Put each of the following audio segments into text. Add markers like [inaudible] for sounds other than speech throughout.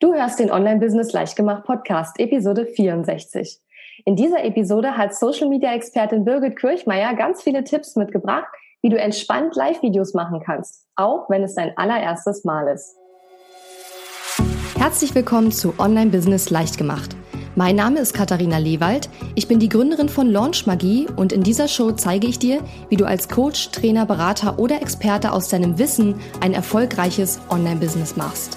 Du hörst den Online-Business Leichtgemacht Podcast, Episode 64. In dieser Episode hat Social-Media-Expertin Birgit Kirchmeier ganz viele Tipps mitgebracht, wie du entspannt Live-Videos machen kannst, auch wenn es dein allererstes Mal ist. Herzlich willkommen zu Online-Business Leichtgemacht. Mein Name ist Katharina Lewald. Ich bin die Gründerin von Launch Magie und in dieser Show zeige ich dir, wie du als Coach, Trainer, Berater oder Experte aus deinem Wissen ein erfolgreiches Online-Business machst.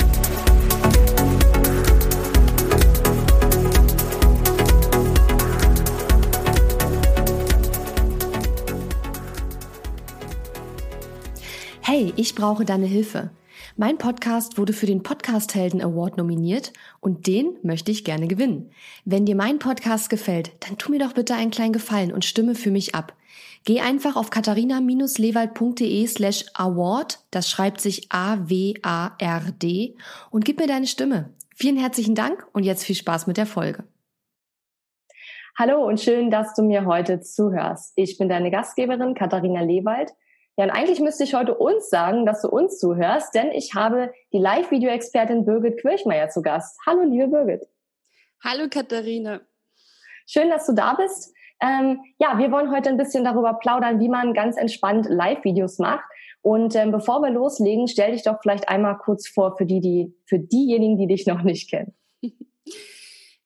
Hey, ich brauche deine Hilfe. Mein Podcast wurde für den Podcast Helden Award nominiert und den möchte ich gerne gewinnen. Wenn dir mein Podcast gefällt, dann tu mir doch bitte einen kleinen Gefallen und stimme für mich ab. Geh einfach auf katharina-lewald.de slash award, das schreibt sich A-W-A-R-D und gib mir deine Stimme. Vielen herzlichen Dank und jetzt viel Spaß mit der Folge. Hallo und schön, dass du mir heute zuhörst. Ich bin deine Gastgeberin Katharina Lewald ja, und eigentlich müsste ich heute uns sagen, dass du uns zuhörst, denn ich habe die Live-Video-Expertin Birgit Kirchmeier zu Gast. Hallo, liebe Birgit. Hallo, Katharina. Schön, dass du da bist. Ähm, ja, wir wollen heute ein bisschen darüber plaudern, wie man ganz entspannt Live-Videos macht. Und ähm, bevor wir loslegen, stell dich doch vielleicht einmal kurz vor für die, die, für diejenigen, die dich noch nicht kennen. [laughs]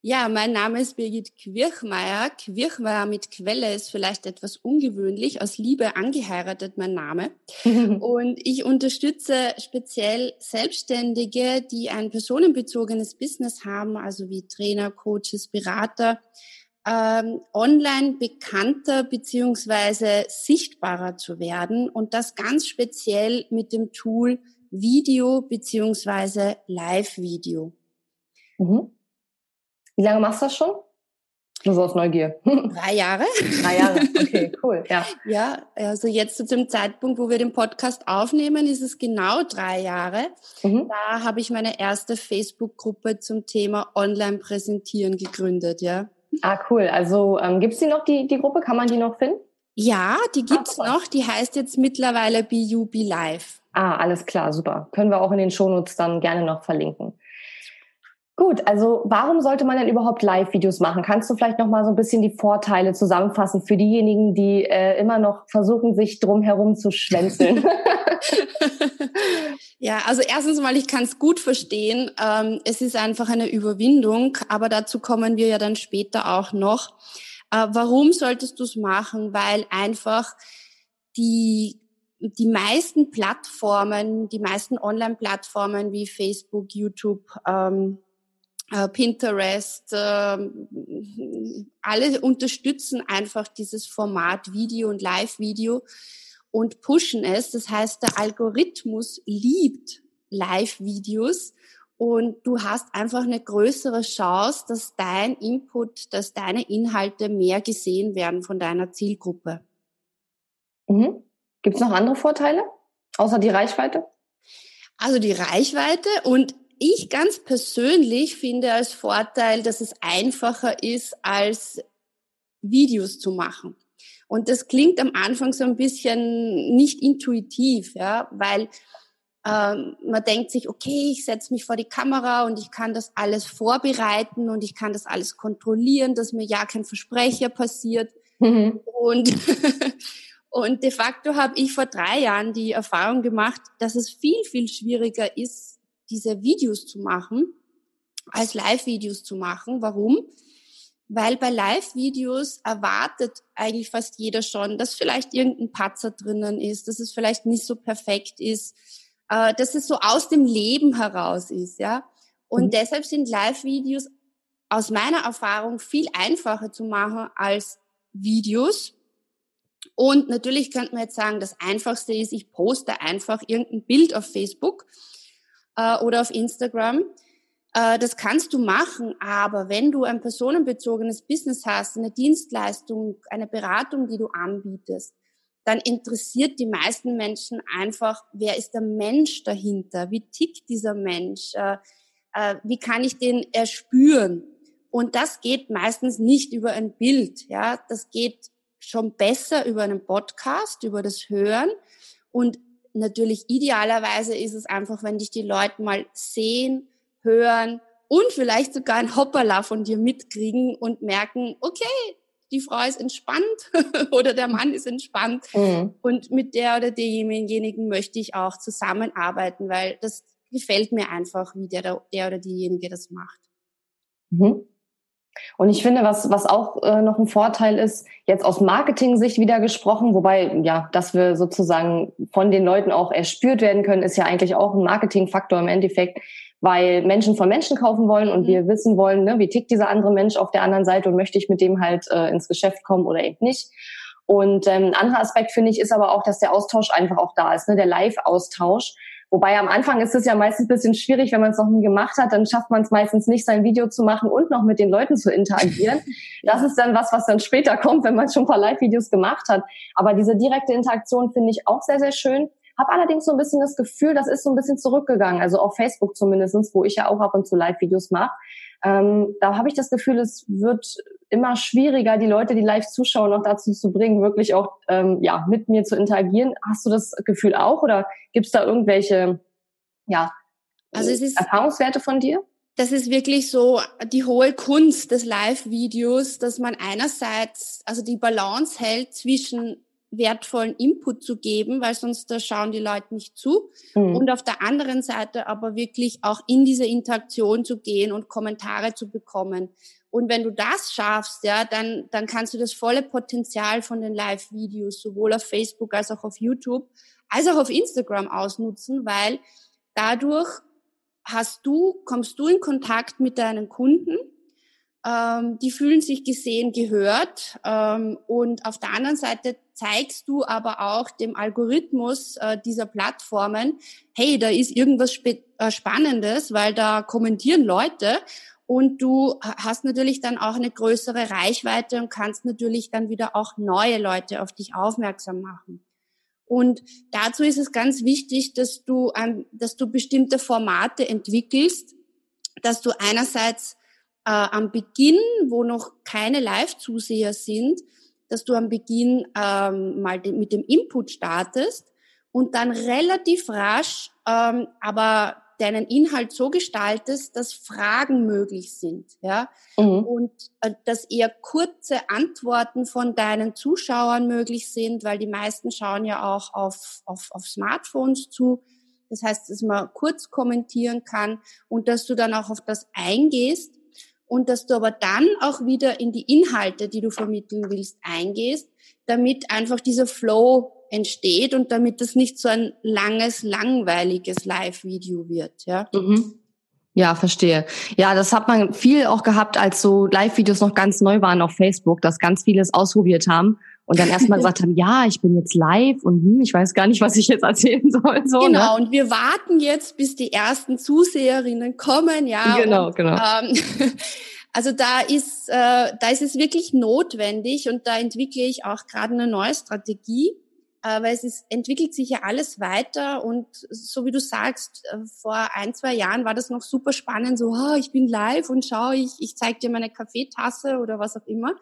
Ja, mein Name ist Birgit Quirchmeier. Quirchmeier mit Quelle ist vielleicht etwas ungewöhnlich. Aus Liebe angeheiratet mein Name. [laughs] Und ich unterstütze speziell Selbstständige, die ein personenbezogenes Business haben, also wie Trainer, Coaches, Berater, ähm, online bekannter beziehungsweise sichtbarer zu werden. Und das ganz speziell mit dem Tool Video beziehungsweise Live-Video. Mhm. Wie lange machst du das schon? Nur so aus Neugier. [laughs] Drei Jahre. Drei Jahre, okay, cool. Ja. [laughs] ja, also jetzt zu dem Zeitpunkt, wo wir den Podcast aufnehmen, ist es genau drei Jahre. Mhm. Da habe ich meine erste Facebook-Gruppe zum Thema Online-Präsentieren gegründet, ja. Ah, cool. Also ähm, gibt es die noch, die, die Gruppe? Kann man die noch finden? Ja, die gibt's ah, noch. Die heißt jetzt mittlerweile BU Be Live. Ah, alles klar, super. Können wir auch in den Shownotes dann gerne noch verlinken. Gut, also warum sollte man denn überhaupt Live-Videos machen? Kannst du vielleicht noch mal so ein bisschen die Vorteile zusammenfassen für diejenigen, die äh, immer noch versuchen, sich drum herum zu schwänzeln? [laughs] [laughs] ja, also erstens mal, ich kann es gut verstehen. Ähm, es ist einfach eine Überwindung, aber dazu kommen wir ja dann später auch noch. Äh, warum solltest du es machen? Weil einfach die die meisten Plattformen, die meisten Online-Plattformen wie Facebook, YouTube, ähm, äh, Pinterest, äh, alle unterstützen einfach dieses Format Video und Live-Video und pushen es. Das heißt, der Algorithmus liebt Live-Videos und du hast einfach eine größere Chance, dass dein Input, dass deine Inhalte mehr gesehen werden von deiner Zielgruppe. Mhm. Gibt es noch andere Vorteile, außer die Reichweite? Also die Reichweite und ich ganz persönlich finde als Vorteil, dass es einfacher ist, als Videos zu machen. Und das klingt am Anfang so ein bisschen nicht intuitiv, ja, weil ähm, man denkt sich, okay, ich setze mich vor die Kamera und ich kann das alles vorbereiten und ich kann das alles kontrollieren, dass mir ja kein Versprecher passiert. Mhm. Und, [laughs] und de facto habe ich vor drei Jahren die Erfahrung gemacht, dass es viel, viel schwieriger ist, diese Videos zu machen, als Live-Videos zu machen. Warum? Weil bei Live-Videos erwartet eigentlich fast jeder schon, dass vielleicht irgendein Patzer drinnen ist, dass es vielleicht nicht so perfekt ist, äh, dass es so aus dem Leben heraus ist, ja. Und mhm. deshalb sind Live-Videos aus meiner Erfahrung viel einfacher zu machen als Videos. Und natürlich könnte man jetzt sagen, das Einfachste ist, ich poste einfach irgendein Bild auf Facebook äh, oder auf Instagram. Äh, das kannst du machen, aber wenn du ein personenbezogenes Business hast, eine Dienstleistung, eine Beratung, die du anbietest, dann interessiert die meisten Menschen einfach, wer ist der Mensch dahinter? Wie tickt dieser Mensch? Äh, äh, wie kann ich den erspüren? Und das geht meistens nicht über ein Bild, ja. Das geht schon besser über einen Podcast, über das Hören. Und natürlich idealerweise ist es einfach, wenn dich die Leute mal sehen, hören und vielleicht sogar ein Hoppala von dir mitkriegen und merken, okay, die Frau ist entspannt [laughs] oder der Mann ist entspannt mhm. und mit der oder demjenigen möchte ich auch zusammenarbeiten, weil das gefällt mir einfach, wie der, der oder diejenige das macht. Mhm. Und ich finde, was, was auch äh, noch ein Vorteil ist, jetzt aus Marketing-Sicht wieder gesprochen, wobei, ja, dass wir sozusagen von den Leuten auch erspürt werden können, ist ja eigentlich auch ein Marketing-Faktor im Endeffekt, weil Menschen von Menschen kaufen wollen und mhm. wir wissen wollen, ne, wie tickt dieser andere Mensch auf der anderen Seite und möchte ich mit dem halt äh, ins Geschäft kommen oder eben nicht. Und ähm, ein anderer Aspekt finde ich ist aber auch, dass der Austausch einfach auch da ist, ne, der Live-Austausch. Wobei am Anfang ist es ja meistens ein bisschen schwierig, wenn man es noch nie gemacht hat, dann schafft man es meistens nicht, sein Video zu machen und noch mit den Leuten zu interagieren. [laughs] Das ist dann was, was dann später [laughs] kommt, wenn man schon ein paar Live-Videos gemacht hat. Aber diese direkte Interaktion finde ich auch sehr, sehr schön. Habe allerdings so ein bisschen das Gefühl, das ist so ein bisschen zurückgegangen. Also auf Facebook zumindestens, wo ich ja auch ab und zu Live-Videos mache. Ähm, da habe ich das Gefühl, es wird immer schwieriger, die Leute, die live zuschauen, noch dazu zu bringen, wirklich auch ähm, ja mit mir zu interagieren. Hast du das Gefühl auch oder gibt es da irgendwelche ja also es ist, Erfahrungswerte von dir? Das ist wirklich so die hohe Kunst des Live-Videos, dass man einerseits also die Balance hält zwischen wertvollen Input zu geben, weil sonst da schauen die Leute nicht zu. Mhm. Und auf der anderen Seite aber wirklich auch in diese Interaktion zu gehen und Kommentare zu bekommen. Und wenn du das schaffst, ja, dann, dann kannst du das volle Potenzial von den Live-Videos sowohl auf Facebook als auch auf YouTube als auch auf Instagram ausnutzen, weil dadurch hast du, kommst du in Kontakt mit deinen Kunden ähm, die fühlen sich gesehen, gehört. Ähm, und auf der anderen Seite zeigst du aber auch dem Algorithmus äh, dieser Plattformen, hey, da ist irgendwas äh, Spannendes, weil da kommentieren Leute. Und du hast natürlich dann auch eine größere Reichweite und kannst natürlich dann wieder auch neue Leute auf dich aufmerksam machen. Und dazu ist es ganz wichtig, dass du, dass du bestimmte Formate entwickelst, dass du einerseits äh, am Beginn, wo noch keine Live-Zuseher sind, dass du am Beginn ähm, mal de mit dem Input startest und dann relativ rasch ähm, aber deinen Inhalt so gestaltest, dass Fragen möglich sind, ja, mhm. und äh, dass eher kurze Antworten von deinen Zuschauern möglich sind, weil die meisten schauen ja auch auf, auf, auf Smartphones zu. Das heißt, dass man kurz kommentieren kann und dass du dann auch auf das eingehst und dass du aber dann auch wieder in die Inhalte, die du vermitteln willst, eingehst, damit einfach dieser Flow entsteht und damit das nicht so ein langes, langweiliges Live-Video wird. Ja. Mhm. Ja, verstehe. Ja, das hat man viel auch gehabt, als so Live-Videos noch ganz neu waren auf Facebook, dass ganz vieles ausprobiert haben und dann erstmal gesagt haben, ja, ich bin jetzt live und hm, ich weiß gar nicht, was ich jetzt erzählen soll. So, ne? genau, ne? und wir warten jetzt, bis die ersten Zuseherinnen kommen, ja. Genau, und, genau. Ähm, [laughs] also da ist, äh, da ist es wirklich notwendig und da entwickle ich auch gerade eine neue Strategie, weil es ist, entwickelt sich ja alles weiter und so wie du sagst, äh, vor ein, zwei Jahren war das noch super spannend, so, oh, ich bin live und schau, ich, ich zeig dir meine Kaffeetasse oder was auch immer.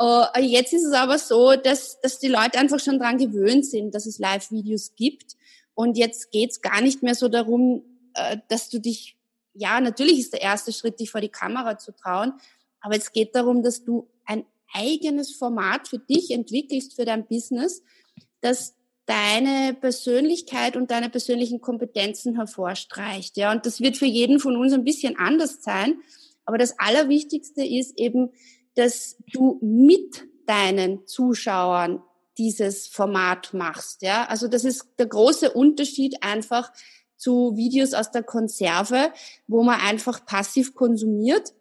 uh, [laughs] [laughs] jetzt ist es aber so, dass, dass die Leute einfach schon dran gewöhnt sind, dass es Live-Videos gibt und jetzt geht's gar nicht mehr so darum, äh, dass du dich, ja, natürlich ist der erste Schritt, dich vor die Kamera zu trauen, aber es geht darum, dass du ein eigenes Format für dich entwickelst, für dein Business, das deine Persönlichkeit und deine persönlichen Kompetenzen hervorstreicht. Ja, und das wird für jeden von uns ein bisschen anders sein. Aber das Allerwichtigste ist eben, dass du mit deinen Zuschauern dieses Format machst. Ja, also das ist der große Unterschied einfach zu Videos aus der Konserve, wo man einfach passiv konsumiert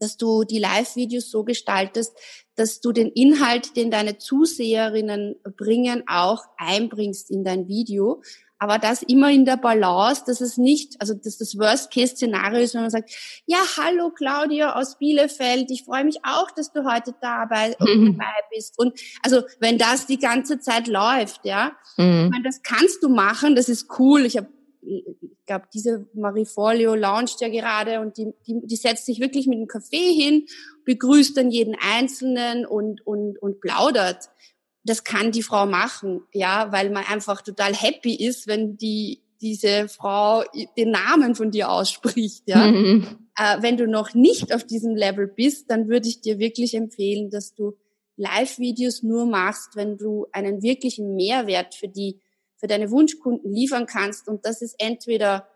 dass du die Live-Videos so gestaltest, dass du den Inhalt, den deine Zuseherinnen bringen, auch einbringst in dein Video. aber das immer in der Balance, dass es nicht, also dass das Worst-Case-Szenario ist, wenn man sagt, ja, hallo Claudia aus Bielefeld, ich freue mich auch, dass du heute dabei, mhm. [laughs] dabei bist. Und also wenn das die ganze Zeit läuft, ja, mhm. ich meine, das kannst du machen, das ist cool. Ich habe ich glaube, diese Marie Forleo launcht ja gerade und die, die, die setzt sich wirklich mit einem Kaffee hin, begrüßt dann jeden Einzelnen und, und, und plaudert. Das kann die Frau machen, ja, weil man einfach total happy ist, wenn die, diese Frau den Namen von dir ausspricht, ja. Mhm. Äh, wenn du noch nicht auf diesem Level bist, dann würde ich dir wirklich empfehlen, dass du Live-Videos nur machst, wenn du einen wirklichen Mehrwert für die für deine Wunschkunden liefern kannst. Und das ist entweder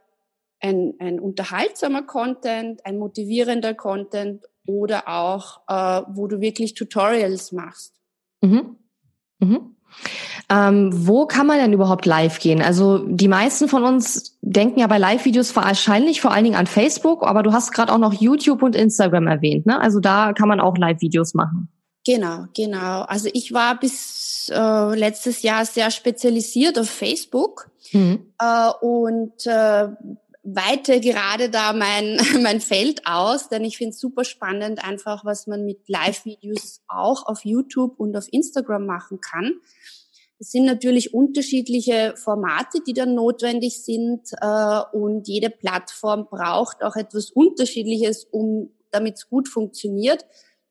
ein, ein unterhaltsamer Content, ein motivierender Content oder auch, äh, wo du wirklich Tutorials machst. Mhm. Mhm. Ähm, wo kann man denn überhaupt live gehen? Also die meisten von uns denken ja bei Live-Videos wahrscheinlich vor allen Dingen an Facebook, aber du hast gerade auch noch YouTube und Instagram erwähnt. Ne? Also da kann man auch Live-Videos machen. Genau, genau. Also ich war bis äh, letztes Jahr sehr spezialisiert auf Facebook mhm. äh, und äh, weite gerade da mein, [laughs] mein Feld aus, denn ich finde es super spannend, einfach was man mit Live-Videos auch auf YouTube und auf Instagram machen kann. Es sind natürlich unterschiedliche Formate, die dann notwendig sind äh, und jede Plattform braucht auch etwas Unterschiedliches, um damit es gut funktioniert.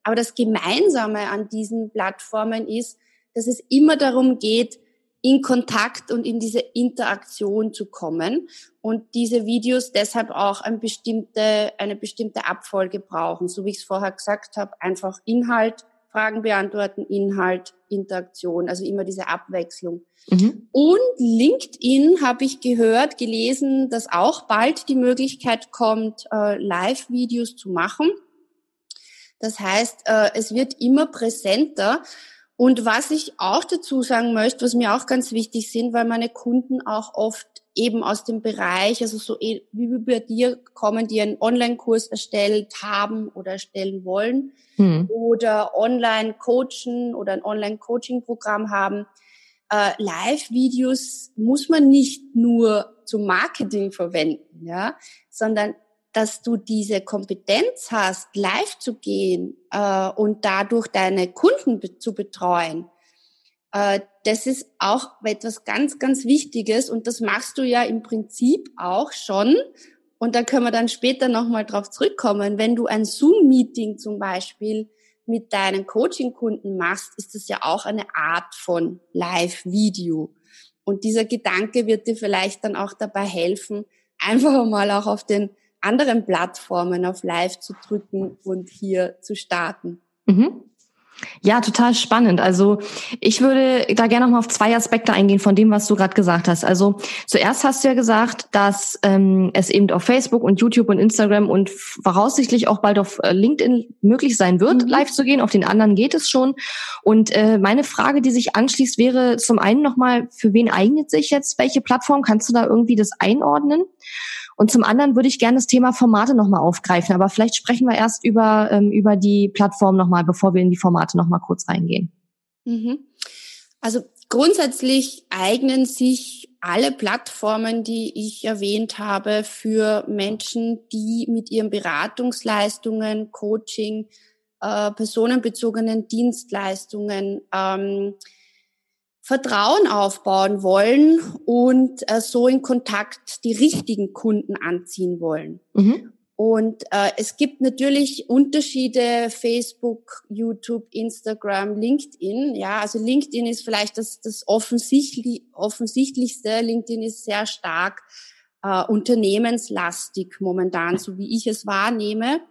Aber das Gemeinsame an diesen Plattformen ist, dass es immer darum geht, in Kontakt und in diese Interaktion zu kommen und diese Videos deshalb auch eine bestimmte, eine bestimmte Abfolge brauchen. So wie ich es vorher gesagt habe, einfach Inhalt, Fragen beantworten, Inhalt, Interaktion, also immer diese Abwechslung. Mhm. Und LinkedIn habe ich gehört, gelesen, dass auch bald die Möglichkeit kommt, äh, Live-Videos zu machen. Das heißt, äh, es wird immer präsenter. Und was ich auch dazu sagen möchte, was mir auch ganz wichtig sind, weil meine Kunden auch oft eben aus dem Bereich, also so eh, wie bei dir kommen, die einen Online-Kurs erstellt haben oder erstellen wollen mhm. oder online coachen oder ein Online-Coaching-Programm haben. Äh, Live-Videos muss man nicht nur zum Marketing verwenden, ja, sondern dass du diese Kompetenz hast, live zu gehen äh, und dadurch deine Kunden be zu betreuen, äh, das ist auch etwas ganz, ganz Wichtiges und das machst du ja im Prinzip auch schon. Und da können wir dann später nochmal drauf zurückkommen. Wenn du ein Zoom-Meeting zum Beispiel mit deinen Coaching-Kunden machst, ist das ja auch eine Art von Live-Video. Und dieser Gedanke wird dir vielleicht dann auch dabei helfen, [laughs] einfach mal auch auf den anderen Plattformen auf Live zu drücken und hier zu starten. Mhm. Ja, total spannend. Also ich würde da gerne noch mal auf zwei Aspekte eingehen von dem, was du gerade gesagt hast. Also zuerst hast du ja gesagt, dass ähm, es eben auf Facebook und YouTube und Instagram und voraussichtlich auch bald auf äh, LinkedIn möglich sein wird, mhm. live zu gehen. Auf den anderen geht es schon. Und äh, meine Frage, die sich anschließt, wäre zum einen nochmal, für wen eignet sich jetzt welche Plattform? Kannst du da irgendwie das einordnen? Und zum anderen würde ich gerne das Thema Formate nochmal aufgreifen, aber vielleicht sprechen wir erst über, ähm, über die Plattform nochmal, bevor wir in die Formate nochmal kurz reingehen. Mhm. Also grundsätzlich eignen sich alle Plattformen, die ich erwähnt habe, für Menschen, die mit ihren Beratungsleistungen, Coaching, äh, personenbezogenen Dienstleistungen ähm, Vertrauen aufbauen wollen und äh, so in Kontakt die richtigen Kunden anziehen wollen. Mhm. Und äh, es gibt natürlich Unterschiede, Facebook, YouTube, Instagram, LinkedIn. Ja, also LinkedIn ist vielleicht das, das offensichtlich, offensichtlichste. LinkedIn ist sehr stark äh, unternehmenslastig momentan, so wie ich es wahrnehme.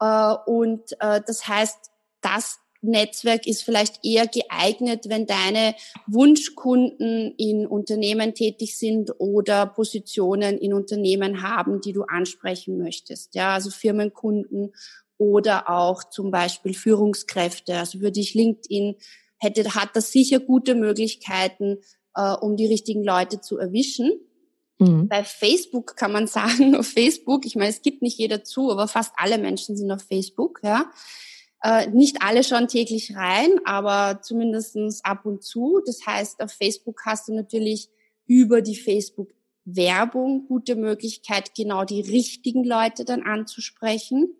Äh, und äh, das heißt, das Netzwerk ist vielleicht eher geeignet, wenn deine Wunschkunden in Unternehmen tätig sind oder Positionen in Unternehmen haben, die du ansprechen möchtest. Ja, also Firmenkunden oder auch zum Beispiel Führungskräfte. Also für dich LinkedIn hätte, hat das sicher gute Möglichkeiten, äh, um die richtigen Leute zu erwischen. Mhm. Bei Facebook kann man [laughs] sagen, auf Facebook, ich meine, es gibt nicht jeder zu, aber fast alle Menschen sind auf Facebook, ja äh, nicht alle schauen täglich rein, aber zumindestens ab und zu. Das heißt, auf Facebook hast du natürlich über die Facebook Werbung gute Möglichkeit, genau die richtigen Leute dann anzusprechen.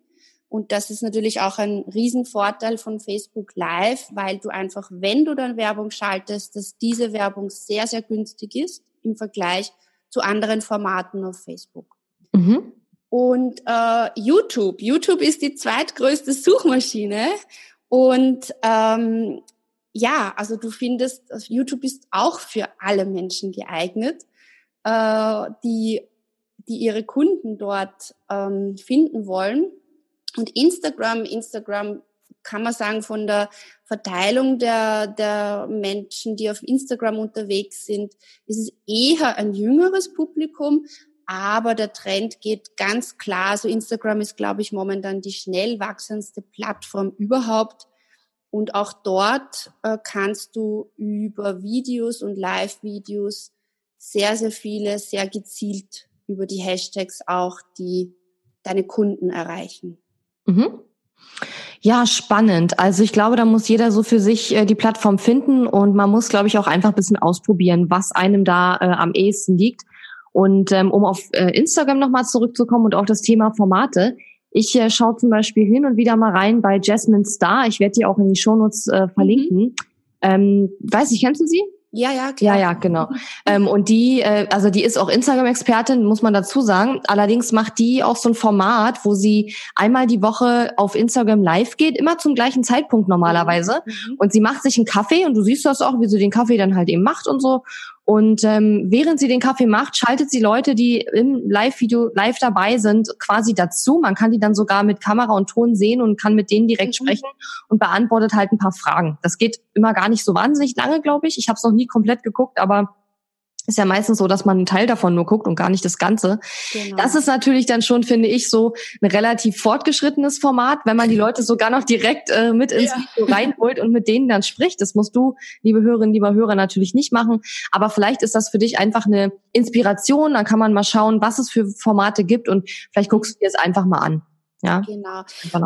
Und das ist natürlich auch ein Riesenvorteil von Facebook Live, weil du einfach, wenn du dann Werbung schaltest, dass diese Werbung sehr, sehr günstig ist im Vergleich zu anderen Formaten auf Facebook. Mhm. Und äh, YouTube. YouTube ist die zweitgrößte Suchmaschine. Und ähm, ja, also du findest, also YouTube ist auch für alle Menschen geeignet, äh, die, die ihre Kunden dort ähm, finden wollen. Und Instagram, Instagram kann man sagen, von der Verteilung der, der Menschen, die auf Instagram unterwegs sind, ist es eher ein jüngeres Publikum, aber der Trend geht ganz klar. So also Instagram ist, glaube ich, momentan die schnell wachsendste Plattform überhaupt. Und auch dort äh, kannst du über Videos und Live-Videos sehr, sehr viele, sehr gezielt über die Hashtags auch die deine Kunden erreichen. Mhm. Ja, spannend. Also ich glaube, da muss jeder so für sich äh, die Plattform finden und man muss, glaube ich, auch einfach ein bisschen ausprobieren, was einem da äh, am ehesten liegt. Und ähm, um auf äh, Instagram nochmal zurückzukommen und auch das Thema Formate. Ich äh, schaue zum Beispiel hin und wieder mal rein bei Jasmine Star. Ich werde die auch in die Shownotes äh, verlinken. Mhm. Ähm, weiß ich, kennst du sie? Ja, ja, klar. Ja, ja, genau. ähm, und die, äh, also die ist auch Instagram-Expertin, muss man dazu sagen. Allerdings macht die auch so ein Format, wo sie einmal die Woche auf Instagram live geht, immer zum gleichen Zeitpunkt normalerweise. Mhm. Und sie macht sich einen Kaffee und du siehst das auch, wie sie den Kaffee dann halt eben macht und so. Und ähm, während sie den Kaffee macht, schaltet sie Leute, die im Live-Video live dabei sind, quasi dazu. Man kann die dann sogar mit Kamera und Ton sehen und kann mit denen direkt mhm. sprechen und beantwortet halt ein paar Fragen. Das geht immer gar nicht so wahnsinnig lange, glaube ich. Ich habe es noch nie komplett geguckt, aber ist ja meistens so, dass man einen Teil davon nur guckt und gar nicht das Ganze. Genau. Das ist natürlich dann schon, finde ich, so ein relativ fortgeschrittenes Format, wenn man die Leute sogar noch direkt äh, mit ins ja. Video reinholt und mit denen dann spricht. Das musst du, liebe Hörerinnen, lieber Hörer, natürlich nicht machen. Aber vielleicht ist das für dich einfach eine Inspiration. Dann kann man mal schauen, was es für Formate gibt und vielleicht guckst du dir es einfach mal an. Ja. Genau.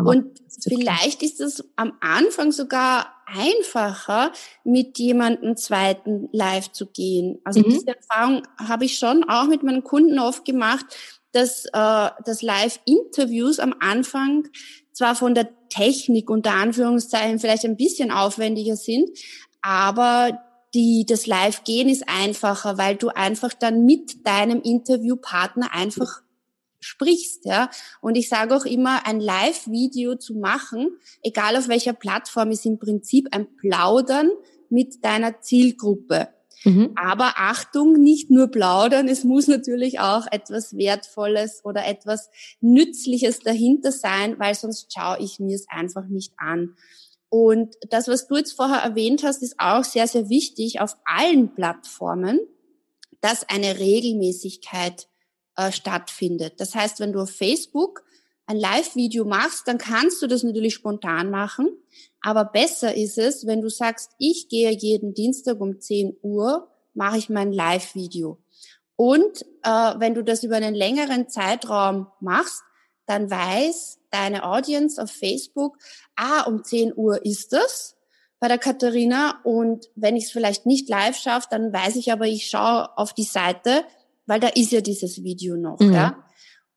Und vielleicht ist es am Anfang sogar einfacher, mit jemandem zweiten live zu gehen. Also mhm. diese Erfahrung habe ich schon auch mit meinen Kunden oft gemacht, dass, äh, dass Live-Interviews am Anfang zwar von der Technik unter Anführungszeichen vielleicht ein bisschen aufwendiger sind, aber die, das Live-Gehen ist einfacher, weil du einfach dann mit deinem Interviewpartner einfach sprichst, ja. Und ich sage auch immer, ein Live-Video zu machen, egal auf welcher Plattform, ist im Prinzip ein Plaudern mit deiner Zielgruppe. Mhm. Aber Achtung, nicht nur plaudern, es muss natürlich auch etwas Wertvolles oder etwas Nützliches dahinter sein, weil sonst schaue ich mir es einfach nicht an. Und das, was du jetzt vorher erwähnt hast, ist auch sehr, sehr wichtig auf allen Plattformen, dass eine Regelmäßigkeit äh, stattfindet. Das heißt, wenn du auf Facebook ein Live-Video machst, dann kannst du das natürlich spontan machen. Aber besser ist es, wenn du sagst, ich gehe jeden Dienstag um 10 Uhr, mache ich mein Live-Video. Und äh, wenn du das über einen längeren Zeitraum machst, dann weiß deine Audience auf Facebook, ah, um 10 Uhr ist das bei der Katharina. Und wenn ich es vielleicht nicht live schaffe, dann weiß ich aber, ich schaue auf die Seite, weil da ist ja dieses Video noch, mhm. ja.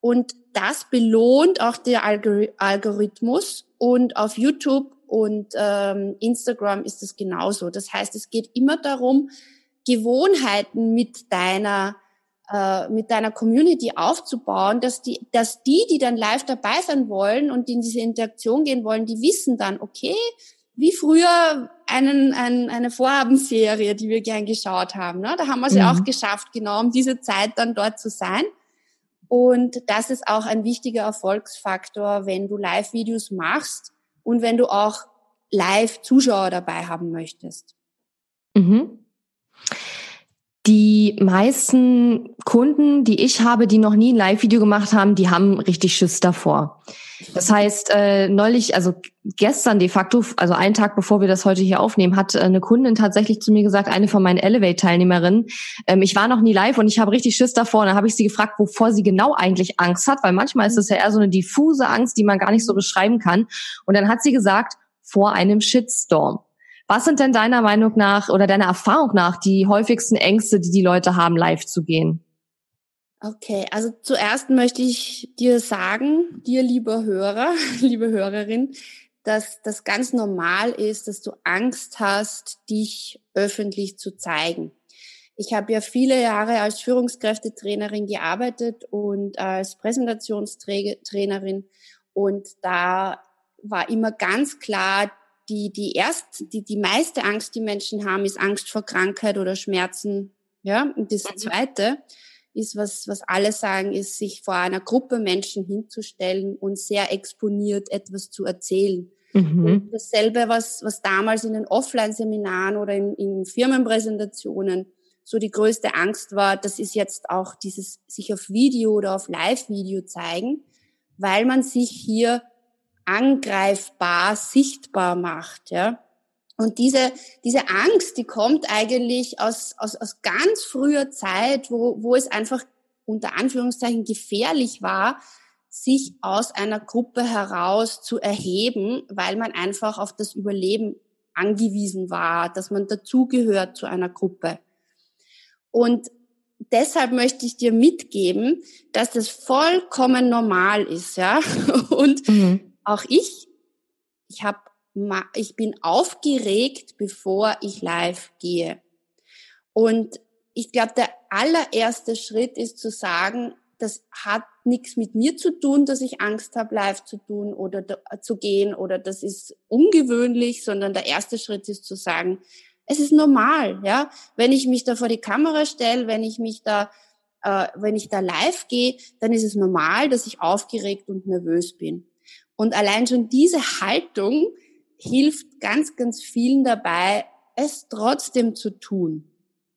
Und das belohnt auch der Algorithmus und auf YouTube und ähm, Instagram ist es genauso. Das heißt, es geht immer darum, Gewohnheiten mit deiner äh, mit deiner Community aufzubauen, dass die, dass die, die dann live dabei sein wollen und in diese Interaktion gehen wollen, die wissen dann, okay, wie früher einen, ein, eine Vorabendserie, die wir gern geschaut haben. Ne? Da haben wir es mhm. ja auch geschafft, genau um diese Zeit dann dort zu sein. Und das ist auch ein wichtiger Erfolgsfaktor, wenn du Live-Videos machst und wenn du auch Live-Zuschauer dabei haben möchtest. Mhm. Die meisten Kunden, die ich habe, die noch nie ein Live-Video gemacht haben, die haben richtig Schiss davor. Das heißt, äh, neulich, also gestern de facto, also einen Tag bevor wir das heute hier aufnehmen, hat äh, eine Kundin tatsächlich zu mir gesagt, eine von meinen Elevate-Teilnehmerinnen, ähm, ich war noch nie live und ich habe richtig Schiss davor. Und dann habe ich sie gefragt, wovor sie genau eigentlich Angst hat, weil manchmal ist das ja eher so eine diffuse Angst, die man gar nicht so beschreiben kann. Und dann hat sie gesagt, vor einem Shitstorm Was sind denn deiner Meinung nach oder deiner Erfahrung nach die häufigsten Ängste, die die Leute haben, live zu gehen? Okay, also zuerst möchte ich dir sagen, dir lieber Hörer, [laughs] liebe Hörerin, dass das ganz normal ist, dass du Angst hast, dich öffentlich zu zeigen. Ich habe ja viele Jahre als Führungskräftetrainerin gearbeitet und als Präsentationstrainerin und da war immer ganz klar, die, die erst, die, die meiste Angst, die Menschen haben, ist Angst vor Krankheit oder Schmerzen. Ja, und das mhm. zweite ist, was, was alle sagen, ist, sich vor einer Gruppe Menschen hinzustellen und sehr exponiert etwas zu erzählen. Mhm. Und dasselbe, was, was damals in den Offline-Seminaren oder in, in Firmenpräsentationen so die größte Angst war, das ist jetzt auch dieses sich auf Video oder auf Live-Video zeigen, weil man sich hier angreifbar, sichtbar macht, ja. Und diese, diese Angst, die kommt eigentlich aus, aus, aus ganz früher Zeit, wo, wo es einfach unter Anführungszeichen gefährlich war, sich aus einer Gruppe heraus zu erheben, weil man einfach auf das Überleben angewiesen war, dass man dazugehört zu einer Gruppe. Und deshalb möchte ich dir mitgeben, dass das vollkommen normal ist, ja. [laughs] Und mhm. Auch ich, ich habe ich bin aufgeregt, bevor ich live gehe. Und ich glaube, der allererste Schritt ist zu sagen, das hat nichts mit mir zu tun, dass ich Angst habe, live zu tun oder zu gehen oder das ist ungewöhnlich, sondern der erste Schritt ist zu sagen, es ist normal, ja. Wenn ich mich da vor die Kamera stelle, wenn ich mich da, äh, wenn ich da live gehe, dann ist es normal, dass ich aufgeregt und nervös bin. Und allein schon diese Haltung hilft ganz, ganz vielen dabei, es trotzdem zu tun.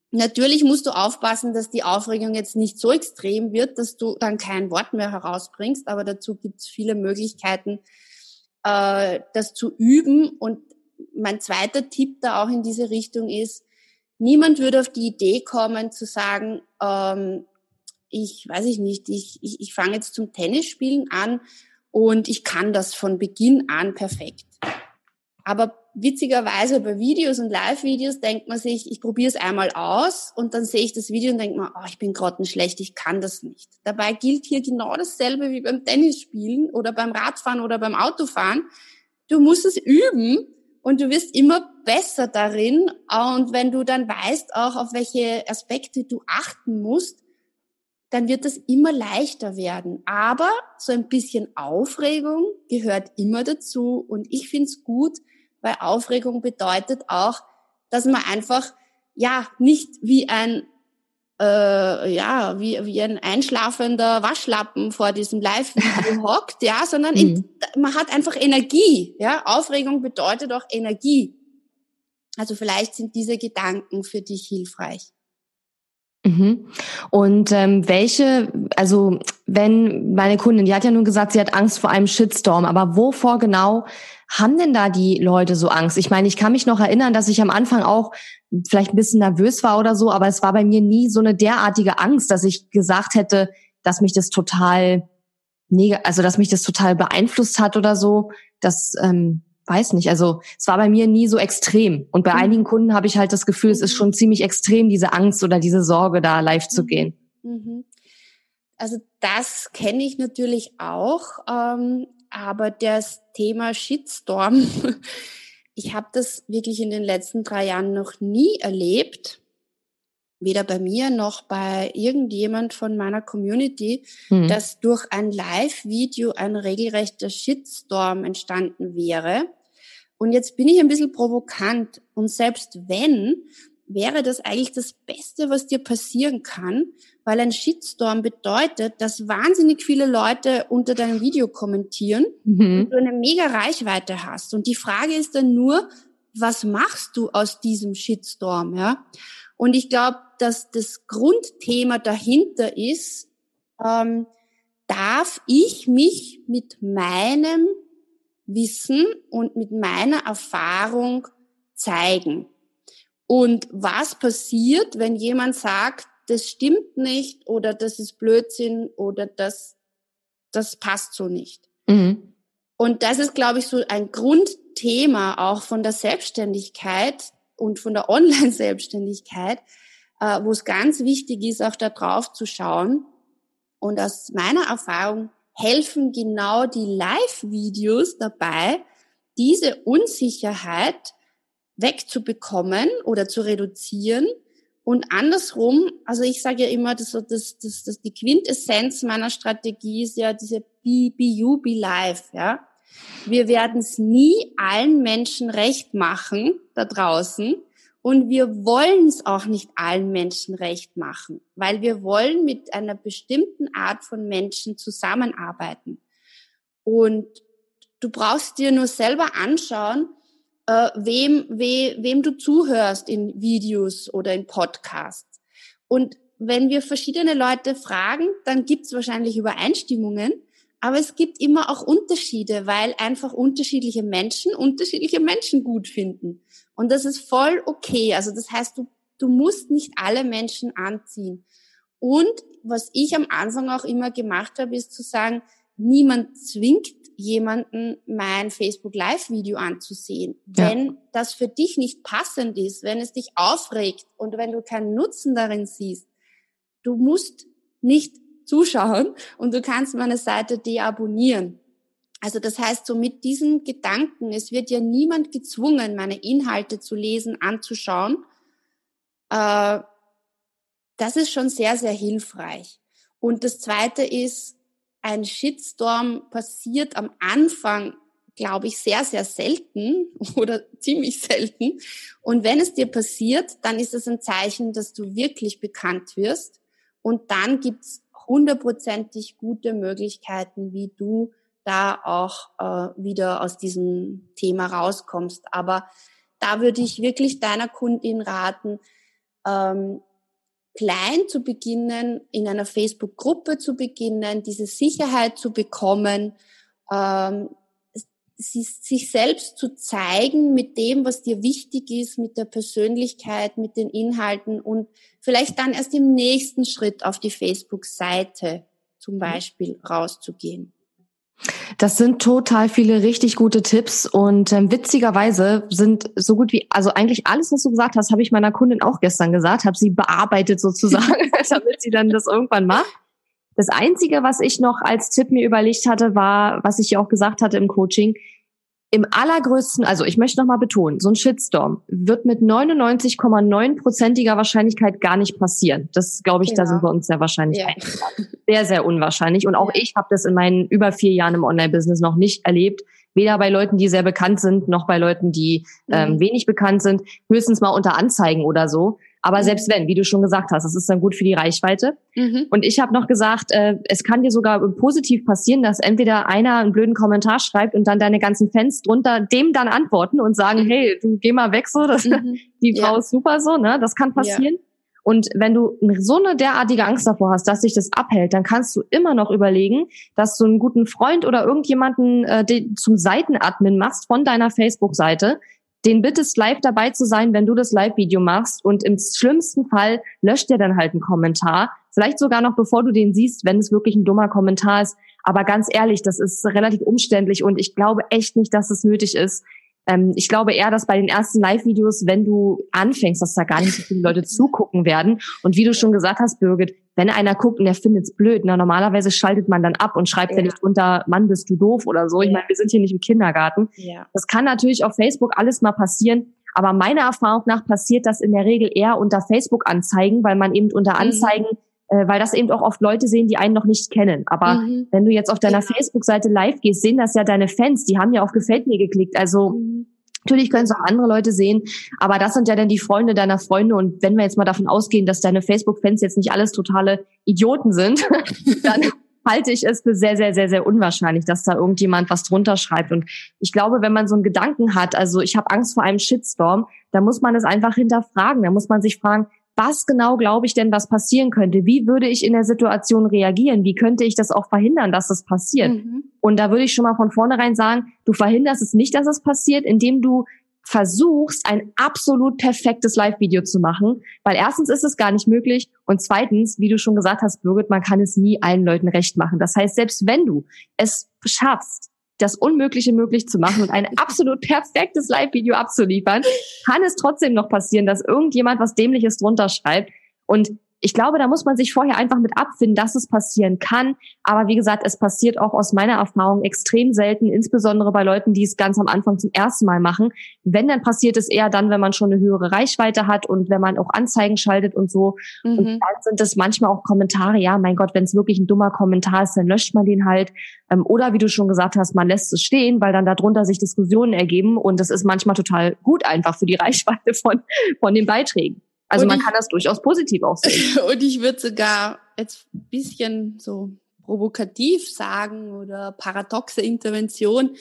Natürlich musst du aufpassen, dass die Aufregung jetzt nicht so extrem wird, dass du dann kein Wort mehr herausbringst, aber dazu gibt es viele Möglichkeiten, äh, das zu üben. Und mein zweiter Tipp da auch in diese Richtung ist, niemand würde auf die Idee kommen zu sagen, ähm, ich weiß ich nicht, ich, ich, ich fange jetzt zum Tennisspielen an und ich kann das von Beginn an perfekt. Aber witzigerweise bei Videos und Live-Videos denkt man sich, ich probiere es einmal aus und dann sehe ich das Video und denke mir, oh, ich bin grottenschlecht, ich kann das nicht. Dabei gilt hier genau dasselbe wie beim Tennisspielen oder beim Radfahren oder beim Autofahren. Du musst es üben und du wirst immer besser darin. Und wenn du dann weißt auch, auf welche Aspekte du achten musst, dann wird das immer leichter werden. Aber so ein bisschen Aufregung gehört immer dazu. Und ich finde es gut, weil Aufregung bedeutet auch, dass man einfach ja nicht wie ein äh, ja wie wie ein einschlafender Waschlappen vor diesem Live-Video [laughs] hockt, ja, sondern mhm. in, man hat einfach Energie. Ja, Aufregung bedeutet auch Energie. Also vielleicht sind diese Gedanken für dich hilfreich. Mhm. Und ähm, welche, also wenn meine Kundin, die hat ja nur gesagt, sie hat Angst vor einem Shitstorm, aber wovor genau haben denn da die Leute so Angst? Ich meine, ich kann mich noch erinnern, dass ich am Anfang auch vielleicht ein bisschen nervös war oder so, aber es war bei mir nie so eine derartige Angst, dass ich gesagt hätte, dass mich das total, also dass mich das total beeinflusst hat oder so. Das ähm, weiß nicht. Also es war bei mir nie so extrem. Und bei mhm. einigen Kunden habe ich halt das Gefühl, es ist schon ziemlich extrem, diese Angst oder diese Sorge, da live zu gehen. Mhm. Also das kenne ich natürlich auch, ähm, aber das Thema Shitstorm, [laughs] ich habe das wirklich in den letzten drei Jahren noch nie erlebt weder bei mir noch bei irgendjemand von meiner Community, mhm. dass durch ein Live-Video ein regelrechter Shitstorm entstanden wäre. Und jetzt bin ich ein bisschen provokant. Und selbst wenn, wäre das eigentlich das Beste, was dir passieren kann, weil ein Shitstorm bedeutet, dass wahnsinnig viele Leute unter deinem Video kommentieren mhm. und du eine mega Reichweite hast. Und die Frage ist dann nur, was machst du aus diesem Shitstorm, ja? Und ich glaube, dass das Grundthema dahinter ist, ähm, darf ich mich mit meinem Wissen und mit meiner Erfahrung zeigen. Und was passiert, wenn jemand sagt, das stimmt nicht oder das ist Blödsinn oder das, das passt so nicht. Mhm. Und das ist, glaube ich, so ein Grund, Grundthema auch von der Selbstständigkeit und von der Online-Selbstständigkeit, äh, wo es ganz wichtig ist, auch da drauf zu schauen. Und aus meiner Erfahrung helfen genau die Live-Videos dabei, diese Unsicherheit wegzubekommen oder zu reduzieren. Und andersrum, also ich sage ja immer, das, das, das, das, die Quintessenz meiner Strategie ist ja diese Be, be you, be life, ja. Wir werden es nie allen Menschen recht machen da draußen. Und wir wollen es auch nicht allen Menschen recht machen, weil wir wollen mit einer bestimmten Art von Menschen zusammenarbeiten. Und du brauchst dir nur selber anschauen, äh, wem, we, wem du zuhörst in Videos oder in Podcasts. Und wenn wir verschiedene Leute fragen, dann gibt es wahrscheinlich Übereinstimmungen, aber es gibt immer auch Unterschiede, weil einfach unterschiedliche Menschen unterschiedliche Menschen gut finden. Und das ist voll okay. Also das heißt, du, du musst nicht alle Menschen anziehen. Und was ich am Anfang auch immer gemacht habe, ist zu sagen, niemand zwingt jemanden mein Facebook Live Video anzusehen. Ja. Wenn das für dich nicht passend ist, wenn es dich aufregt und wenn du keinen Nutzen darin siehst, du musst nicht zuschauen und du kannst meine Seite deabonnieren. Also das heißt, so mit diesen Gedanken, es wird ja niemand gezwungen, meine Inhalte zu lesen, anzuschauen. Äh, das ist schon sehr, sehr hilfreich. Und das Zweite ist, ein Shitstorm passiert am Anfang, glaube ich, sehr, sehr selten [laughs] oder ziemlich selten. Und wenn es dir passiert, dann ist es ein Zeichen, dass du wirklich bekannt wirst. Und dann gibt's hundertprozentig gute Möglichkeiten, wie du da auch äh, wieder aus diesem Thema rauskommst. Aber da würde ich wirklich deiner Kundin raten, ähm, klein zu beginnen, in einer Facebook-Gruppe zu beginnen, diese Sicherheit zu bekommen, ähm, sich selbst zu zeigen mit dem, was dir wichtig ist, mit der Persönlichkeit, mit den Inhalten und vielleicht dann erst im nächsten Schritt auf die Facebook-Seite zum mhm. Beispiel rauszugehen. Das sind total viele richtig gute Tipps und ähm, witzigerweise sind so gut wie, also eigentlich alles, was du gesagt hast, habe ich meiner Kundin auch gestern gesagt, habe sie bearbeitet sozusagen, [laughs] [laughs] damit sie dann das irgendwann macht. Das Einzige, was ich noch als Tipp mir überlegt hatte, war, was ich ja auch gesagt hatte im Coaching, im allergrößten, also ich möchte nochmal betonen, so ein Shitstorm wird mit 99,9%iger Wahrscheinlichkeit gar nicht passieren. Das glaube ich, genau. da sind wir uns sehr wahrscheinlich ja. Sehr, sehr unwahrscheinlich. Und auch ja. ich habe das in meinen über vier Jahren im Online-Business noch nicht erlebt. Weder bei Leuten, die sehr bekannt sind, noch bei Leuten, die ähm, mhm. wenig bekannt sind. Höchstens mal unter Anzeigen oder so. Aber mhm. selbst wenn, wie du schon gesagt hast, das ist dann gut für die Reichweite. Mhm. Und ich habe noch gesagt, äh, es kann dir sogar positiv passieren, dass entweder einer einen blöden Kommentar schreibt und dann deine ganzen Fans drunter dem dann antworten und sagen, mhm. hey, du geh mal weg so, [laughs] das, mhm. die Frau ja. ist super so, ne? Das kann passieren. Ja. Und wenn du so eine derartige Angst davor hast, dass sich das abhält, dann kannst du immer noch überlegen, dass du einen guten Freund oder irgendjemanden äh, zum Seitenadmin machst von deiner Facebook-Seite, den bittest, live dabei zu sein, wenn du das Live-Video machst. Und im schlimmsten Fall löscht er dann halt einen Kommentar. Vielleicht sogar noch bevor du den siehst, wenn es wirklich ein dummer Kommentar ist. Aber ganz ehrlich, das ist relativ umständlich und ich glaube echt nicht, dass es nötig ist. Ähm, ich glaube eher, dass bei den ersten Live-Videos, wenn du anfängst, dass da gar nicht so viele Leute zugucken werden. Und wie du schon gesagt hast, Birgit, wenn einer guckt und der findet's blöd, na, normalerweise schaltet man dann ab und schreibt ja, ja nicht drunter, Mann, bist du doof oder so. Ich ja. meine, wir sind hier nicht im Kindergarten. Ja. Das kann natürlich auf Facebook alles mal passieren. Aber meiner Erfahrung nach passiert das in der Regel eher unter Facebook-Anzeigen, weil man eben unter mhm. Anzeigen, mhm. Äh, weil das eben auch oft Leute sehen, die einen noch nicht kennen. Aber mhm. wenn du jetzt auf deiner Facebook-Seite live gehst, sehen das ja deine Fans, die haben ja auf Gefällt mir geklickt. Also mhm. Natürlich können es auch andere Leute sehen, aber das sind ja dann die Freunde deiner Freunde. Und wenn wir jetzt mal davon ausgehen, dass deine Facebook-Fans jetzt nicht alles totale Idioten sind, [laughs] dann halte ich es für sehr, sehr, sehr, sehr unwahrscheinlich, dass da irgendjemand was drunter schreibt. Und ich glaube, wenn man so einen Gedanken hat, also ich habe Angst vor einem Shitstorm, da muss man es einfach hinterfragen. Da muss man sich fragen, was genau glaube ich denn, was passieren könnte? Wie würde ich in der Situation reagieren? Wie könnte ich das auch verhindern, dass das passiert? Mhm. Und da würde ich schon mal von vornherein sagen, du verhinderst es nicht, dass es passiert, indem du versuchst, ein absolut perfektes Live-Video zu machen, weil erstens ist es gar nicht möglich und zweitens, wie du schon gesagt hast, Birgit, man kann es nie allen Leuten recht machen. Das heißt, selbst wenn du es schaffst, das Unmögliche möglich zu machen und ein [laughs] absolut perfektes Live-Video abzuliefern, kann es trotzdem noch passieren, dass irgendjemand was Dämliches drunter schreibt. Und ich glaube, da muss man sich vorher einfach mit abfinden, dass es passieren kann. Aber wie gesagt, es passiert auch aus meiner Erfahrung extrem selten, insbesondere bei Leuten, die es ganz am Anfang zum ersten Mal machen. Wenn, dann passiert es eher dann, wenn man schon eine höhere Reichweite hat und wenn man auch Anzeigen schaltet und so. Mhm. Und dann sind es manchmal auch Kommentare, ja, mein Gott, wenn es wirklich ein dummer Kommentar ist, dann löscht man den halt. Ähm, oder wie du schon gesagt hast, man lässt es stehen, weil dann darunter sich Diskussionen ergeben. Und das ist manchmal total gut einfach für die [laughs] Reichweite von, von den Beiträgen. Also und man ich, kann das durchaus positiv auch sehen. [laughs] Und ich würde sogar jetzt ein bisschen so provokativ sagen oder paradoxe Intervention.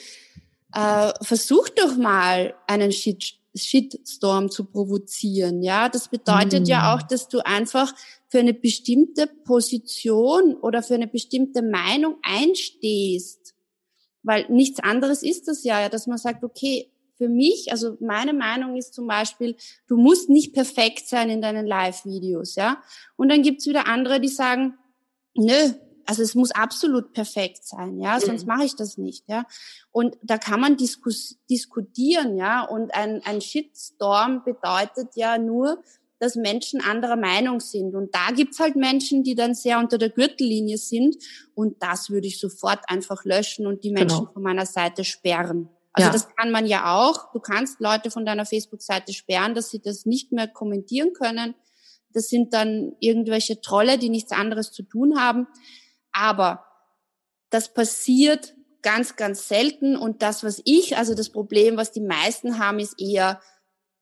Äh, versuch doch mal einen Shit, Shitstorm zu provozieren. Ja, das bedeutet mm. ja auch, dass du einfach für eine bestimmte Position oder für eine bestimmte Meinung einstehst. Weil nichts anderes ist das ja, dass man sagt, okay, für mich, also meine Meinung ist zum Beispiel, du musst nicht perfekt sein in deinen Live-Videos, ja. Und dann gibt's wieder andere, die sagen, nö, also es muss absolut perfekt sein, ja, sonst mhm. mache ich das nicht, ja. Und da kann man diskus diskutieren, ja. Und ein, ein Shitstorm bedeutet ja nur, dass Menschen anderer Meinung sind. Und da gibt's halt Menschen, die dann sehr unter der Gürtellinie sind. Und das würde ich sofort einfach löschen und die Menschen genau. von meiner Seite sperren. Also ja. das kann man ja auch. Du kannst Leute von deiner Facebook-Seite sperren, dass sie das nicht mehr kommentieren können. Das sind dann irgendwelche Trolle, die nichts anderes zu tun haben. Aber das passiert ganz, ganz selten. Und das, was ich, also das Problem, was die meisten haben, ist eher,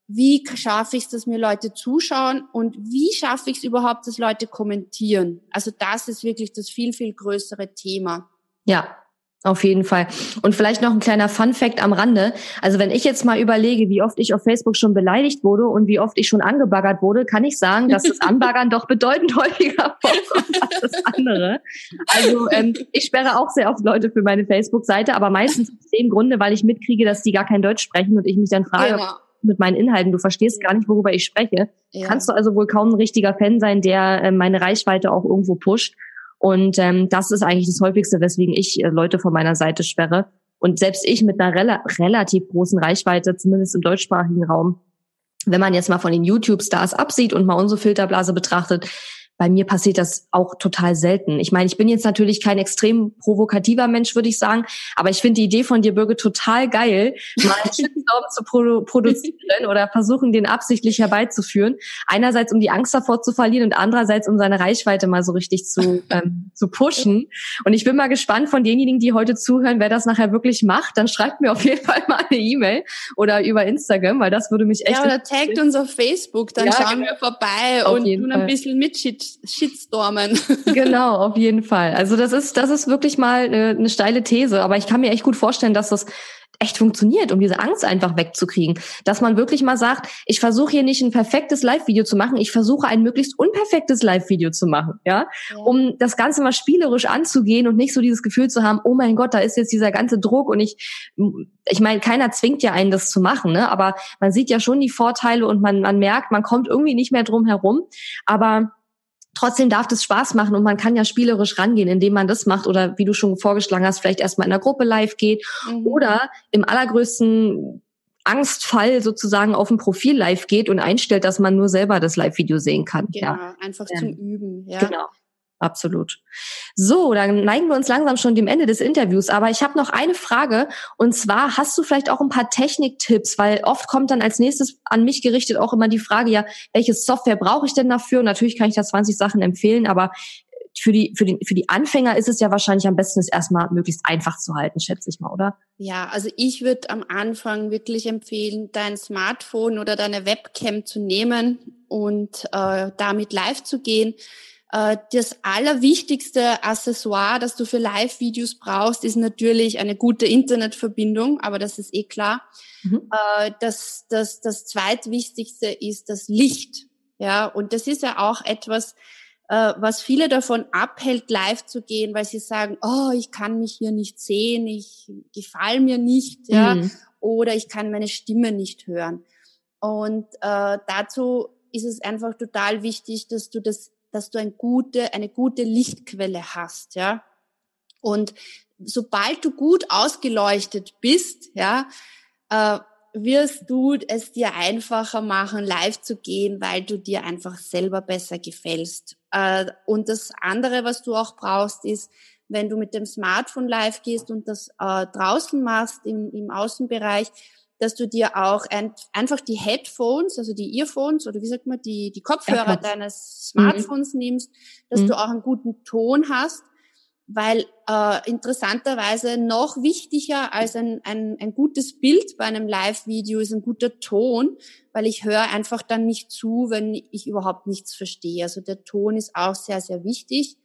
wie schaffe ich es, dass mir Leute zuschauen und wie schaffe ich es überhaupt, dass Leute kommentieren? Also das ist wirklich das viel, viel größere Thema. Ja, auf jeden Fall. Und vielleicht noch ein kleiner Fun fact am Rande. Also wenn ich jetzt mal überlege, wie oft ich auf Facebook schon beleidigt wurde und wie oft ich schon angebaggert wurde, kann ich sagen, dass das Anbaggern doch bedeutend [laughs] häufiger vorkommt als das andere. Also ähm, ich sperre auch sehr oft Leute für meine Facebook-Seite, aber meistens aus dem Grunde, weil ich mitkriege, dass die gar kein Deutsch sprechen und ich mich dann frage, genau. mit meinen Inhalten, du verstehst gar nicht, worüber ich spreche. Ja. Kannst du also wohl kaum ein richtiger Fan sein, der äh, meine Reichweite auch irgendwo pusht. Und ähm, das ist eigentlich das häufigste, weswegen ich äh, Leute von meiner Seite sperre. Und selbst ich mit einer rela relativ großen Reichweite, zumindest im deutschsprachigen Raum, wenn man jetzt mal von den YouTube-Stars absieht und mal unsere Filterblase betrachtet, bei mir passiert das auch total selten. Ich meine, ich bin jetzt natürlich kein extrem provokativer Mensch, würde ich sagen, aber ich finde die Idee von dir, Birge, total geil, [laughs] mal einen Shitstorm zu produ produzieren oder versuchen, den absichtlich herbeizuführen. Einerseits, um die Angst davor zu verlieren und andererseits, um seine Reichweite mal so richtig zu, [laughs] ähm, zu pushen. Und ich bin mal gespannt von denjenigen, die heute zuhören, wer das nachher wirklich macht. Dann schreibt mir auf jeden Fall mal eine E-Mail oder über Instagram, weil das würde mich echt... Ja, oder taggt uns auf Facebook, dann ja, schauen wir vorbei und tun ein bisschen mit Shitstormen. [laughs] genau, auf jeden Fall. Also das ist, das ist wirklich mal eine, eine steile These, aber ich kann mir echt gut vorstellen, dass das echt funktioniert, um diese Angst einfach wegzukriegen. Dass man wirklich mal sagt, ich versuche hier nicht ein perfektes Live-Video zu machen, ich versuche ein möglichst unperfektes Live-Video zu machen, ja? ja? Um das Ganze mal spielerisch anzugehen und nicht so dieses Gefühl zu haben, oh mein Gott, da ist jetzt dieser ganze Druck und ich, ich meine, keiner zwingt ja einen, das zu machen, ne? Aber man sieht ja schon die Vorteile und man, man merkt, man kommt irgendwie nicht mehr drum herum. Aber Trotzdem darf das Spaß machen und man kann ja spielerisch rangehen, indem man das macht oder wie du schon vorgeschlagen hast, vielleicht erstmal in der Gruppe live geht mhm. oder im allergrößten Angstfall sozusagen auf dem Profil live geht und einstellt, dass man nur selber das Live-Video sehen kann. Genau, ja. einfach ja. zum Üben. Ja. Genau. Absolut. So, dann neigen wir uns langsam schon dem Ende des Interviews. Aber ich habe noch eine Frage. Und zwar hast du vielleicht auch ein paar Techniktipps, weil oft kommt dann als nächstes an mich gerichtet auch immer die Frage, ja, welche Software brauche ich denn dafür? Und natürlich kann ich da 20 Sachen empfehlen, aber für die, für, die, für die Anfänger ist es ja wahrscheinlich am besten, es erstmal möglichst einfach zu halten, schätze ich mal, oder? Ja, also ich würde am Anfang wirklich empfehlen, dein Smartphone oder deine Webcam zu nehmen und äh, damit live zu gehen das allerwichtigste Accessoire, das du für Live-Videos brauchst, ist natürlich eine gute Internetverbindung, aber das ist eh klar. Mhm. Äh, das, das, das zweitwichtigste ist das Licht. Ja, und das ist ja auch etwas, äh, was viele davon abhält, live zu gehen, weil sie sagen, oh, ich kann mich hier nicht sehen, ich gefall mir nicht, ja, mhm. oder ich kann meine Stimme nicht hören. Und äh, dazu ist es einfach total wichtig, dass du das dass du ein gute, eine gute Lichtquelle hast, ja. Und sobald du gut ausgeleuchtet bist, ja, äh, wirst du es dir einfacher machen, live zu gehen, weil du dir einfach selber besser gefällst. Äh, und das andere, was du auch brauchst, ist, wenn du mit dem Smartphone live gehst und das äh, draußen machst im, im Außenbereich, dass du dir auch ein, einfach die Headphones, also die Earphones oder wie sagt man, die, die Kopfhörer Airpods. deines Smartphones mhm. nimmst, dass mhm. du auch einen guten Ton hast, weil äh, interessanterweise noch wichtiger als ein, ein, ein gutes Bild bei einem Live-Video ist ein guter Ton, weil ich höre einfach dann nicht zu, wenn ich überhaupt nichts verstehe. Also der Ton ist auch sehr, sehr wichtig.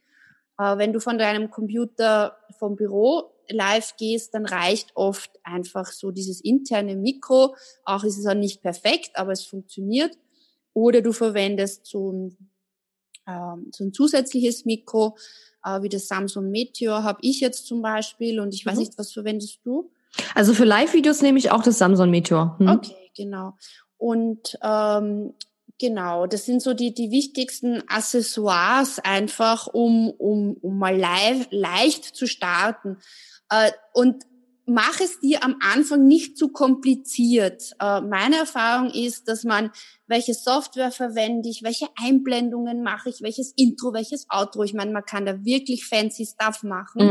Äh, wenn du von deinem Computer vom Büro live gehst, dann reicht oft einfach so dieses interne Mikro. Auch ist es auch nicht perfekt, aber es funktioniert. Oder du verwendest so ein, ähm, so ein zusätzliches Mikro, äh, wie das Samsung Meteor habe ich jetzt zum Beispiel. Und ich weiß mhm. nicht, was verwendest du? Also für Live-Videos nehme ich auch das Samsung Meteor. Mhm. Okay, genau. Und ähm, Genau, das sind so die, die wichtigsten Accessoires einfach, um, um, um mal live, leicht zu starten. Äh, und mach es dir am Anfang nicht zu kompliziert. Äh, meine Erfahrung ist, dass man, welche Software verwende ich, welche Einblendungen mache ich, welches Intro, welches Outro. Ich meine, man kann da wirklich fancy Stuff machen.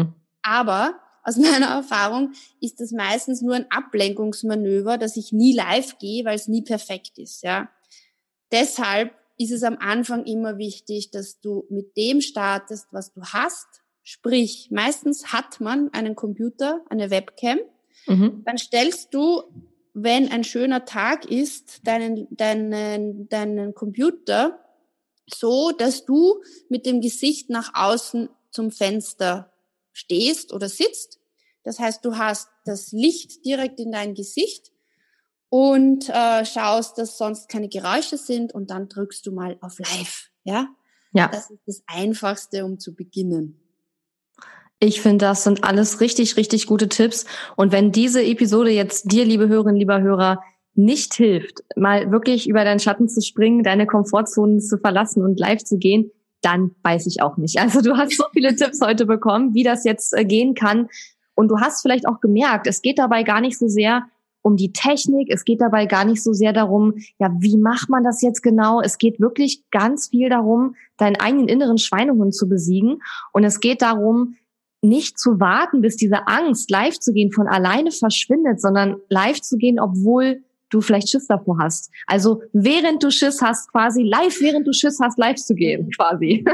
Mm. Aber aus [laughs] meiner Erfahrung ist das meistens nur ein Ablenkungsmanöver, dass ich nie live gehe, weil es nie perfekt ist, ja. Deshalb ist es am Anfang immer wichtig, dass du mit dem startest, was du hast. Sprich, meistens hat man einen Computer, eine Webcam. Mhm. Dann stellst du, wenn ein schöner Tag ist, deinen, deinen, deinen Computer so, dass du mit dem Gesicht nach außen zum Fenster stehst oder sitzt. Das heißt, du hast das Licht direkt in dein Gesicht und äh, schaust, dass sonst keine Geräusche sind und dann drückst du mal auf Live. Ja, ja. Das ist das Einfachste, um zu beginnen. Ich finde, das sind alles richtig, richtig gute Tipps. Und wenn diese Episode jetzt dir, liebe Hörerinnen, lieber Hörer, nicht hilft, mal wirklich über deinen Schatten zu springen, deine Komfortzonen zu verlassen und live zu gehen, dann weiß ich auch nicht. Also du hast so viele Tipps heute bekommen, wie das jetzt äh, gehen kann. Und du hast vielleicht auch gemerkt, es geht dabei gar nicht so sehr um die Technik. Es geht dabei gar nicht so sehr darum, ja, wie macht man das jetzt genau? Es geht wirklich ganz viel darum, deinen eigenen inneren Schweinehund zu besiegen. Und es geht darum, nicht zu warten, bis diese Angst, live zu gehen, von alleine verschwindet, sondern live zu gehen, obwohl du vielleicht Schiss davor hast. Also während du Schiss hast, quasi live, während du Schiss hast, live zu gehen, [laughs] quasi.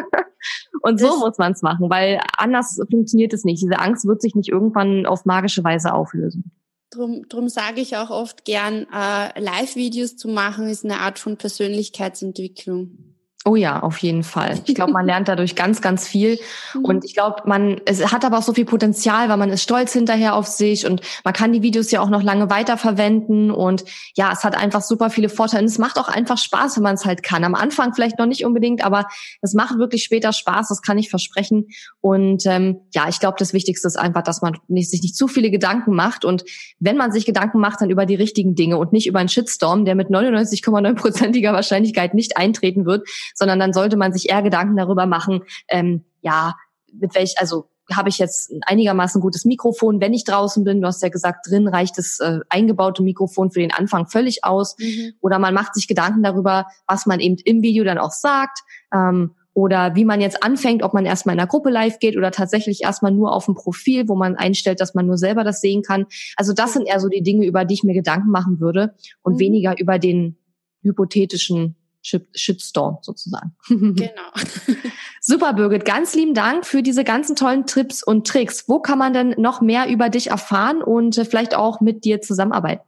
Und so das muss man es machen, weil anders funktioniert es nicht. Diese Angst wird sich nicht irgendwann auf magische Weise auflösen. Drum, drum sage ich auch oft gern, äh, Live-Videos zu machen, ist eine Art von Persönlichkeitsentwicklung. Oh ja, auf jeden Fall. Ich glaube, man lernt dadurch ganz, ganz viel. [laughs] Mhm. Und ich glaube, man, es hat aber auch so viel Potenzial, weil man ist stolz hinterher auf sich und man kann die Videos ja auch noch lange weiterverwenden. Und ja, es hat einfach super viele Vorteile. Und es macht auch einfach Spaß, wenn man es halt kann. Am Anfang vielleicht noch nicht unbedingt, aber es macht wirklich später Spaß, das kann ich versprechen. Und ähm, ja, ich glaube, das Wichtigste ist einfach, dass man nicht, sich nicht zu viele Gedanken macht. Und wenn man sich Gedanken macht, dann über die richtigen Dinge und nicht über einen Shitstorm, der mit 99,9%iger Wahrscheinlichkeit nicht eintreten wird sondern dann sollte man sich eher Gedanken darüber machen, ähm, ja, mit welch, also habe ich jetzt ein einigermaßen gutes Mikrofon, wenn ich draußen bin. Du hast ja gesagt, drin reicht das äh, eingebaute Mikrofon für den Anfang völlig aus. Mhm. Oder man macht sich Gedanken darüber, was man eben im Video dann auch sagt. Ähm, oder wie man jetzt anfängt, ob man erstmal in einer Gruppe live geht oder tatsächlich erstmal nur auf dem Profil, wo man einstellt, dass man nur selber das sehen kann. Also das sind eher so die Dinge, über die ich mir Gedanken machen würde und mhm. weniger über den hypothetischen Shitstorm sozusagen. Genau. [laughs] Super, Birgit. Ganz lieben Dank für diese ganzen tollen Tipps und Tricks. Wo kann man denn noch mehr über dich erfahren und äh, vielleicht auch mit dir zusammenarbeiten?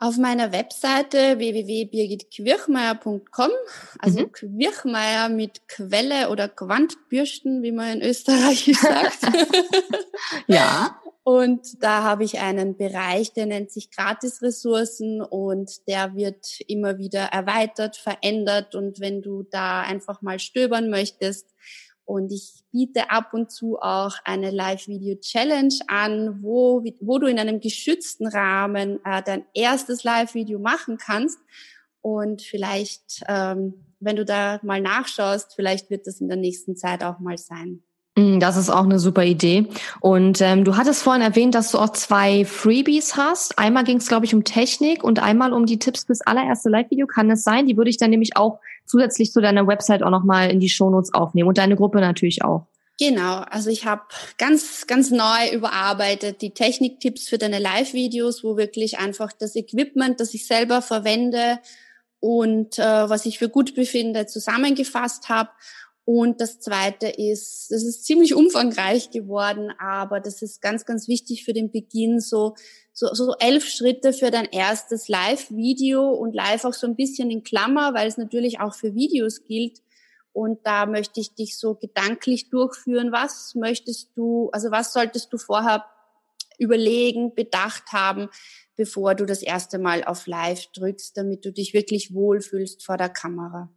Auf meiner Webseite www.birgitquirchmeier.com, also mhm. Quirchmeier mit Quelle oder Quantbürsten, wie man in Österreich [laughs] sagt. [laughs] ja. Und da habe ich einen Bereich, der nennt sich Gratisressourcen und der wird immer wieder erweitert, verändert. Und wenn du da einfach mal stöbern möchtest, und ich biete ab und zu auch eine Live-Video-Challenge an, wo, wo du in einem geschützten Rahmen äh, dein erstes Live-Video machen kannst. Und vielleicht, ähm, wenn du da mal nachschaust, vielleicht wird das in der nächsten Zeit auch mal sein. Mm, das ist auch eine super Idee. Und ähm, du hattest vorhin erwähnt, dass du auch zwei Freebies hast. Einmal ging es, glaube ich, um Technik und einmal um die Tipps fürs allererste Live-Video. Kann das sein? Die würde ich dann nämlich auch zusätzlich zu deiner Website auch nochmal in die Shownotes aufnehmen und deine Gruppe natürlich auch. Genau, also ich habe ganz, ganz neu überarbeitet die Techniktipps für deine Live-Videos, wo wirklich einfach das Equipment, das ich selber verwende und äh, was ich für gut befinde, zusammengefasst habe und das Zweite ist, das ist ziemlich umfangreich geworden, aber das ist ganz, ganz wichtig für den Beginn, so, so, so elf Schritte für dein erstes Live-Video und live auch so ein bisschen in Klammer, weil es natürlich auch für Videos gilt. Und da möchte ich dich so gedanklich durchführen. Was möchtest du, also was solltest du vorher überlegen, bedacht haben, bevor du das erste Mal auf Live drückst, damit du dich wirklich wohlfühlst vor der Kamera?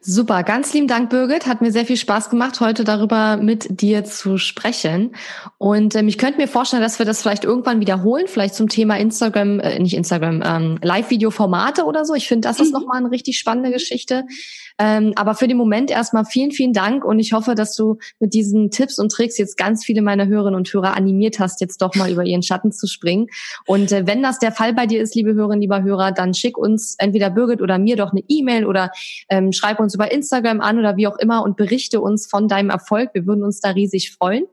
Super, ganz lieben Dank, Birgit. Hat mir sehr viel Spaß gemacht, heute darüber mit dir zu sprechen. Und ähm, ich könnte mir vorstellen, dass wir das vielleicht irgendwann wiederholen, vielleicht zum Thema Instagram, äh, nicht Instagram, ähm, Live-Video-Formate oder so. Ich finde, das ist mhm. nochmal eine richtig spannende Geschichte. Ähm, aber für den Moment erstmal vielen, vielen Dank und ich hoffe, dass du mit diesen Tipps und Tricks jetzt ganz viele meiner Hörerinnen und Hörer animiert hast, jetzt doch mal über ihren Schatten zu springen. Und äh, wenn das der Fall bei dir ist, liebe Hörerinnen, lieber Hörer, dann schick uns entweder Birgit oder mir doch eine E-Mail oder ähm, schreib uns über Instagram an oder wie auch immer und berichte uns von deinem Erfolg. Wir würden uns da riesig freuen.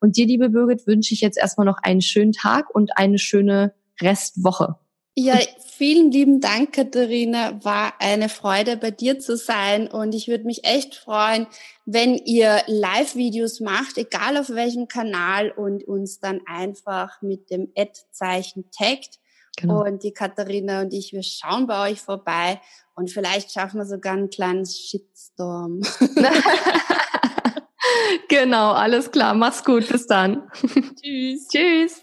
Und dir, liebe Birgit, wünsche ich jetzt erstmal noch einen schönen Tag und eine schöne Restwoche. Ja, vielen lieben Dank, Katharina. War eine Freude, bei dir zu sein. Und ich würde mich echt freuen, wenn ihr Live-Videos macht, egal auf welchem Kanal, und uns dann einfach mit dem Ad-Zeichen taggt. Genau. Und die Katharina und ich, wir schauen bei euch vorbei und vielleicht schaffen wir sogar einen kleinen Shitstorm. [laughs] genau, alles klar. Mach's gut. Bis dann. [laughs] Tschüss. Tschüss.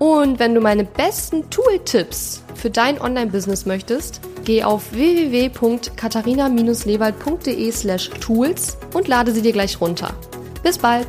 Und wenn du meine besten Tool-Tipps für dein Online-Business möchtest, geh auf www.katharina-lewald.de slash tools und lade sie dir gleich runter. Bis bald!